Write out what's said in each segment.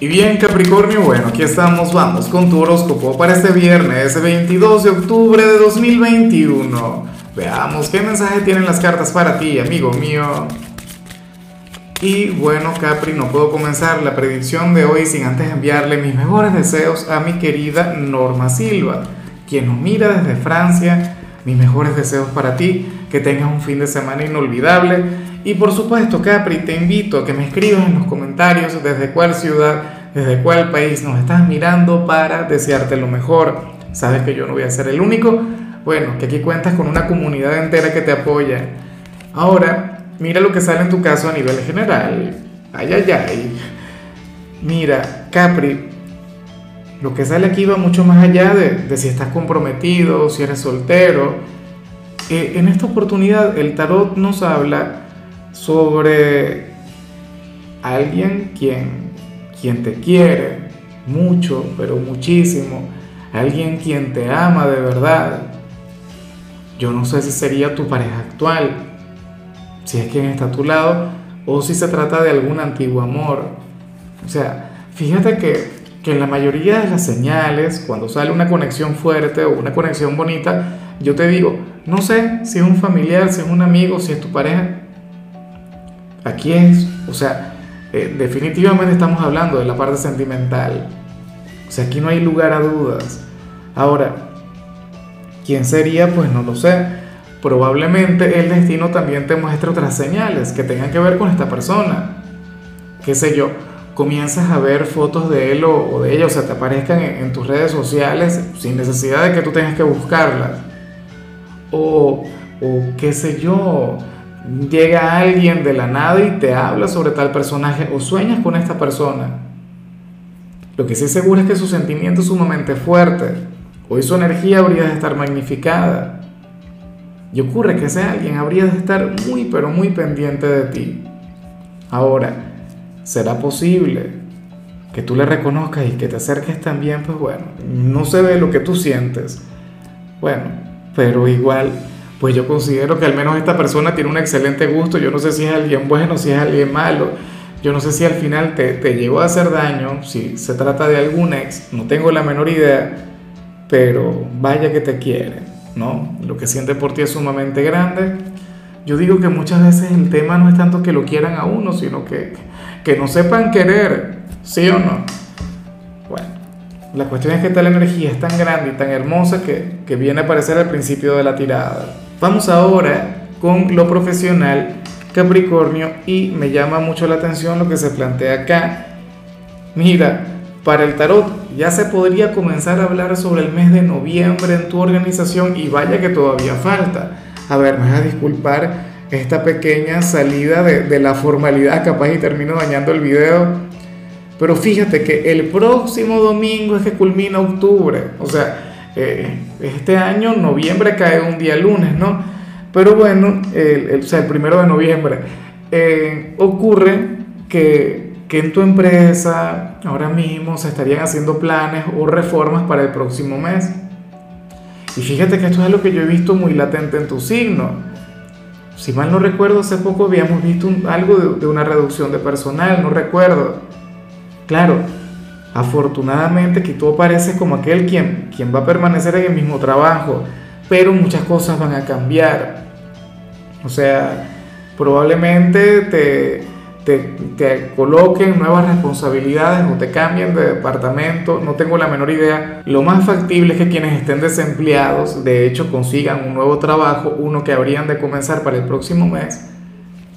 Y bien Capricornio, bueno, aquí estamos, vamos con tu horóscopo para este viernes 22 de octubre de 2021. Veamos qué mensaje tienen las cartas para ti, amigo mío. Y bueno, Capri, no puedo comenzar la predicción de hoy sin antes enviarle mis mejores deseos a mi querida Norma Silva, quien nos mira desde Francia. Mis mejores deseos para ti, que tengas un fin de semana inolvidable y por supuesto, Capri, te invito a que me escribas en los comentarios desde cuál ciudad, desde cuál país nos estás mirando para desearte lo mejor. Sabes que yo no voy a ser el único. Bueno, que aquí cuentas con una comunidad entera que te apoya. Ahora, mira lo que sale en tu caso a nivel general. Ay, ay, ay. Mira, Capri, lo que sale aquí va mucho más allá de, si estás comprometido, si eres soltero. Eh, en esta oportunidad el tarot nos habla sobre alguien quien, quien te quiere mucho, pero muchísimo, alguien quien te ama de verdad. Yo no sé si sería tu pareja actual, si es quien está a tu lado, o si se trata de algún antiguo amor. O sea, fíjate que, que en la mayoría de las señales, cuando sale una conexión fuerte o una conexión bonita, yo te digo, no sé si es un familiar, si es un amigo, si es tu pareja, Aquí es, o sea, eh, definitivamente estamos hablando de la parte sentimental. O sea, aquí no hay lugar a dudas. Ahora, ¿quién sería? Pues no lo sé. Probablemente el destino también te muestre otras señales que tengan que ver con esta persona. Qué sé yo, comienzas a ver fotos de él o, de ella, o sea, te aparezcan en, en, tus redes sociales sin necesidad de que tú tengas que buscarlas. O, o qué sé yo, llega alguien de la nada y te habla sobre tal personaje o sueñas con esta persona. Lo que sí seguro es que su sentimiento es sumamente fuerte. Hoy su energía habría de estar magnificada. Y ocurre que ese alguien habría de estar muy pero muy pendiente de ti. Ahora, ¿será posible que tú le reconozcas y que te acerques también? Pues bueno, no se ve lo que tú sientes. Bueno, pero igual pues yo considero que al menos esta persona tiene un excelente gusto. Yo no sé si es alguien bueno, si es alguien malo. Yo no sé si al final te, te llegó a hacer daño, si se trata de algún ex, no tengo la menor idea, pero vaya que te quiere, ¿no? Lo que siente por ti es sumamente grande. Yo digo que muchas veces el tema no es tanto que lo quieran a uno, sino que, que no sepan querer, ¿sí o no? Bueno, la cuestión es que tal energía es tan grande y tan hermosa que, que viene a aparecer al principio de la tirada. Vamos ahora con lo profesional Capricornio y me llama mucho la atención lo que se plantea acá. Mira, para el tarot ya se podría comenzar a hablar sobre el mes de noviembre en tu organización y vaya que todavía falta. A ver, me vas a disculpar esta pequeña salida de, la formalidad, capaz y termino dañando el video. Pero fíjate que el próximo domingo es que culmina octubre. O sea, eh, este año, noviembre cae un día lunes, ¿no? Pero bueno, el, o sea, el primero de noviembre, eh, ocurre que, que en tu empresa ahora mismo se estarían haciendo planes o reformas para el próximo mes. Y fíjate que esto es lo que yo he visto muy latente en tu signo. Si mal no recuerdo, hace poco habíamos visto algo de, de, una reducción de personal, no recuerdo. Claro, Afortunadamente que tú apareces como aquel quien, quien va a permanecer en el mismo trabajo, pero muchas cosas van a cambiar. O sea, probablemente te, te, te, coloquen nuevas responsabilidades o te cambien de departamento, no tengo la menor idea. Lo más factible es que quienes estén desempleados, de hecho, consigan un nuevo trabajo, uno que habrían de comenzar para el próximo mes.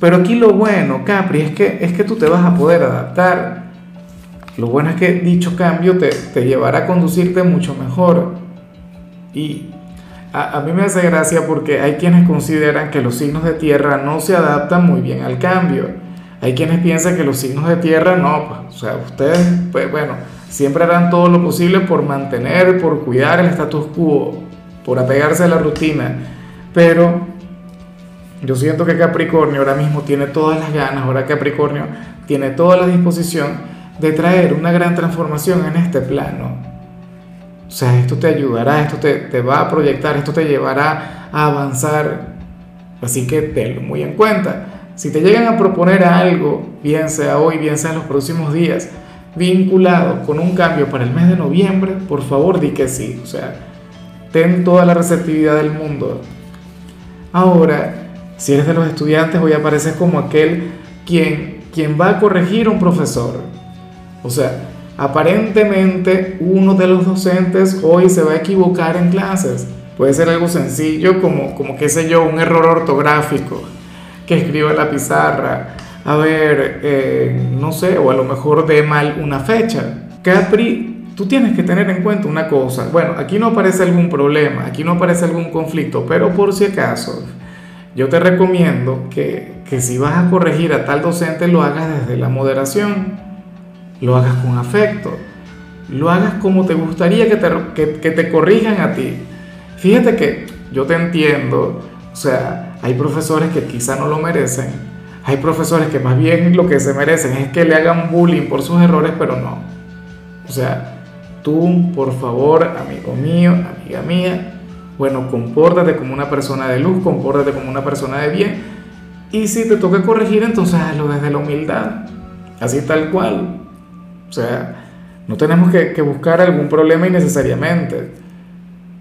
Pero aquí lo bueno, Capri, es que, es que tú te vas a poder adaptar. Lo bueno es que dicho cambio te, te llevará a conducirte mucho mejor. Y a, a, mí me hace gracia porque hay quienes consideran que los signos de tierra no se adaptan muy bien al cambio. Hay quienes piensan que los signos de tierra no, pues, o sea, ustedes, pues bueno, siempre harán todo lo posible por mantener, por cuidar el status quo, por apegarse a la rutina. Pero yo siento que Capricornio ahora mismo tiene todas las ganas, ahora Capricornio tiene toda la disposición de traer una gran transformación en este plano. O sea, esto te ayudará, esto te, te va a proyectar, esto te llevará a avanzar. Así que tenlo muy en cuenta. Si te llegan a proponer algo, bien sea hoy, bien sea en los próximos días, vinculado con un cambio para el mes de noviembre, por favor di que sí, o sea, ten toda la receptividad del mundo. Ahora, si eres de los estudiantes, hoy apareces como aquel quien, quien va a corregir a un profesor. O sea, aparentemente uno de los docentes hoy se va a equivocar en clases. Puede ser algo sencillo como, como qué sé yo, un error ortográfico que escriba en la pizarra. A ver, eh, no sé, o a lo mejor de mal una fecha. Capri, tú tienes que tener en cuenta una cosa. Bueno, aquí no aparece algún problema, aquí no aparece algún conflicto, pero por si acaso, yo te recomiendo que, que si vas a corregir a tal docente lo hagas desde la moderación lo hagas con afecto, lo hagas como te gustaría que te, que, te corrijan a ti. Fíjate que yo te entiendo, o sea, hay profesores que quizá no lo merecen, hay profesores que más bien lo que se merecen es que le hagan bullying por sus errores, pero no. O sea, tú, por favor, amigo mío, amiga mía, bueno, compórtate como una persona de luz, compórtate como una persona de bien. Y si te toca corregir, entonces hazlo desde la humildad, así tal cual. O sea, no tenemos que, buscar algún problema innecesariamente.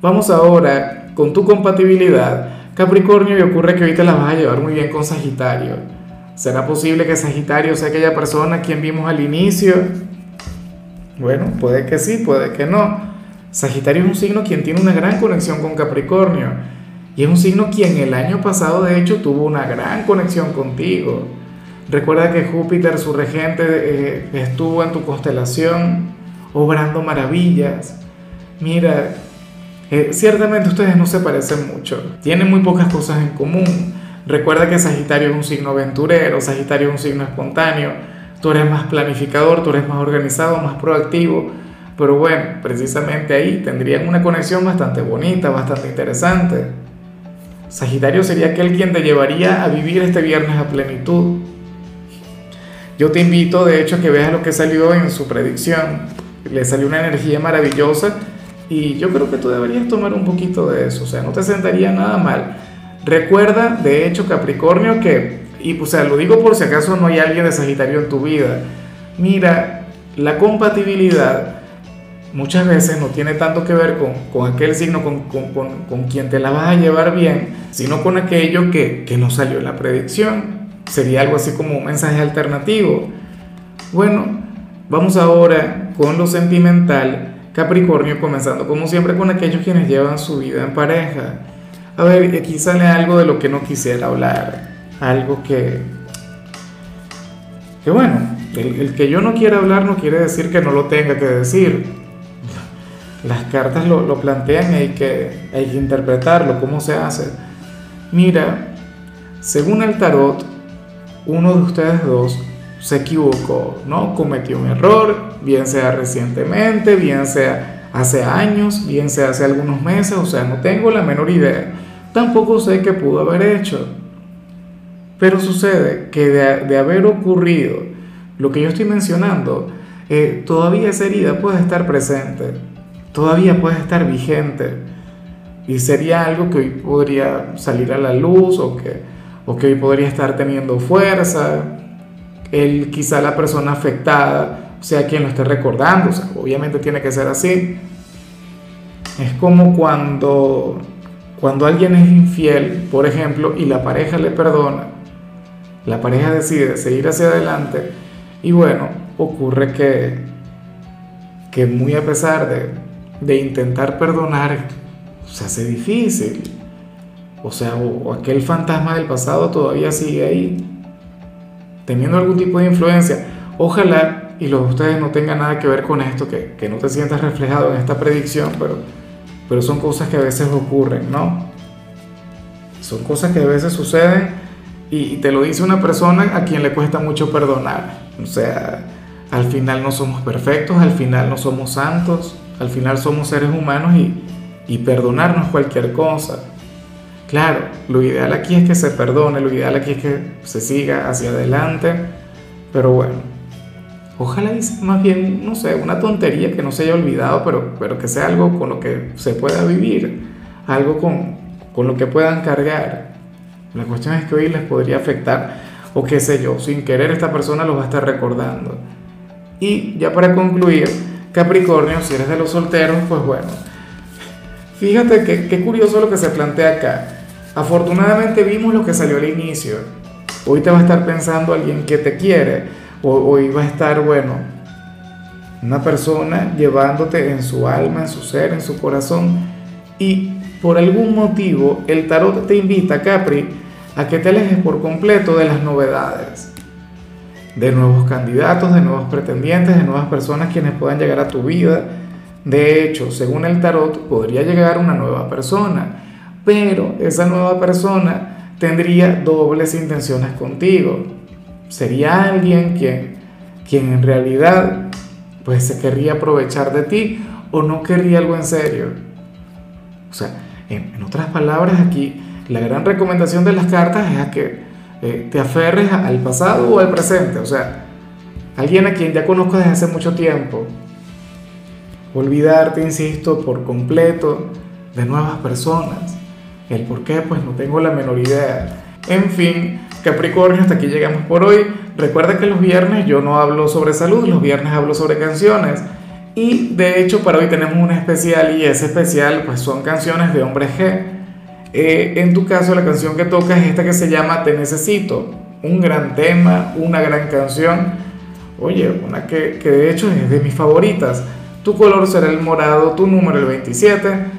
Vamos ahora con tu compatibilidad. Capricornio, y ocurre que te la vas a llevar muy bien con Sagitario. ¿Será posible que Sagitario sea aquella persona quien vimos al inicio? Bueno, puede que sí, puede que no. Sagitario es un signo quien tiene una gran conexión con Capricornio. Y es un signo quien el año pasado, de hecho, tuvo una gran conexión contigo. Recuerda que Júpiter, su regente, eh, estuvo en tu constelación obrando maravillas. Mira, eh, ciertamente ustedes no se parecen mucho, tienen muy pocas cosas en común. Recuerda que Sagitario es un signo aventurero, Sagitario es un signo espontáneo, tú eres más planificador, tú eres más organizado, más proactivo, pero bueno, precisamente ahí tendrían una conexión bastante bonita, bastante interesante. Sagitario sería aquel quien te llevaría a vivir este viernes a plenitud. Yo te invito, de hecho, a que veas lo que salió en su predicción. Le salió una energía maravillosa y yo creo que tú deberías tomar un poquito de eso, o sea, no te sentaría nada mal. Recuerda, de hecho, Capricornio, que, y o sea, lo digo por si acaso no hay alguien de Sagitario en tu vida. Mira, la compatibilidad muchas veces no tiene tanto que ver con, con aquel signo con, con, con, quien te la vas a llevar bien, sino con aquello que, que no salió en la predicción. Sería algo así como un mensaje alternativo. Bueno, vamos ahora con lo sentimental. Capricornio, comenzando como siempre con aquellos quienes llevan su vida en pareja. A ver, aquí sale algo de lo que no quisiera hablar. Algo que... Que bueno, el, que yo no quiera hablar no quiere decir que no lo tenga que decir. Las cartas lo, lo plantean y hay que, hay que interpretarlo, cómo se hace. Mira, según el tarot, uno de ustedes dos se equivocó, ¿no? Cometió un error, bien sea recientemente, bien sea hace años, bien sea hace algunos meses, o sea, no tengo la menor idea. Tampoco sé qué pudo haber hecho. Pero sucede que de, haber ocurrido lo que yo estoy mencionando, eh, todavía esa herida puede estar presente, todavía puede estar vigente. Y sería algo que hoy podría salir a la luz o que o que hoy podría estar teniendo fuerza, él quizá la persona afectada sea quien lo esté recordando, obviamente tiene que ser así. Es como cuando, cuando alguien es infiel, por ejemplo, y la pareja le perdona, la pareja decide seguir hacia adelante y bueno, ocurre que, que muy a pesar de intentar perdonar, se hace difícil o sea, o, aquel fantasma del pasado todavía sigue ahí, teniendo algún tipo de influencia. Ojalá y los de ustedes no tengan nada que ver con esto, que, que no te sientas reflejado en esta predicción, pero, pero son cosas que a veces ocurren, ¿no? Son cosas que a veces suceden y, te lo dice una persona a quien le cuesta mucho perdonar. O sea, al final no somos perfectos, al final no somos santos, al final somos seres humanos y, y perdonarnos cualquier cosa. Claro, lo ideal aquí es que se perdone, lo ideal aquí es que se siga hacia adelante, pero bueno, ojalá sea más bien, no sé, una tontería que no se haya olvidado, pero, pero que sea algo con lo que se pueda vivir, algo con, con lo que puedan cargar. La cuestión es que hoy les podría afectar, o qué sé yo, sin querer esta persona los va a estar recordando. Y ya para concluir, Capricornio, si eres de los solteros, pues bueno, fíjate qué curioso lo que se plantea acá. Afortunadamente vimos lo que salió al inicio. Hoy te va a estar pensando alguien que te quiere. O, hoy va a estar, bueno, una persona llevándote en su alma, en su ser, en su corazón. Y por algún motivo el tarot te invita, Capri, a que te alejes por completo de las novedades. De nuevos candidatos, de nuevos pretendientes, de nuevas personas quienes puedan llegar a tu vida. De hecho, según el tarot, podría llegar una nueva persona pero esa nueva persona tendría dobles intenciones contigo. Sería alguien quien, quien en realidad pues se querría aprovechar de ti o no querría algo en serio. O sea, en, otras palabras aquí, la gran recomendación de las cartas es a que eh, te aferres al pasado o al presente. O sea, alguien a quien ya conozco desde hace mucho tiempo. Olvidarte, insisto, por completo de nuevas personas. El por qué, pues no tengo la menor idea. En fin, Capricornio, hasta aquí llegamos por hoy. Recuerda que los viernes yo no hablo sobre salud, los viernes hablo sobre canciones. Y de hecho para hoy tenemos un especial y ese especial pues son canciones de hombre G. Eh, en tu caso la canción que toca es esta que se llama Te Necesito. Un gran tema, una gran canción. Oye, una que, que de hecho es de mis favoritas. Tu color será el morado, tu número el 27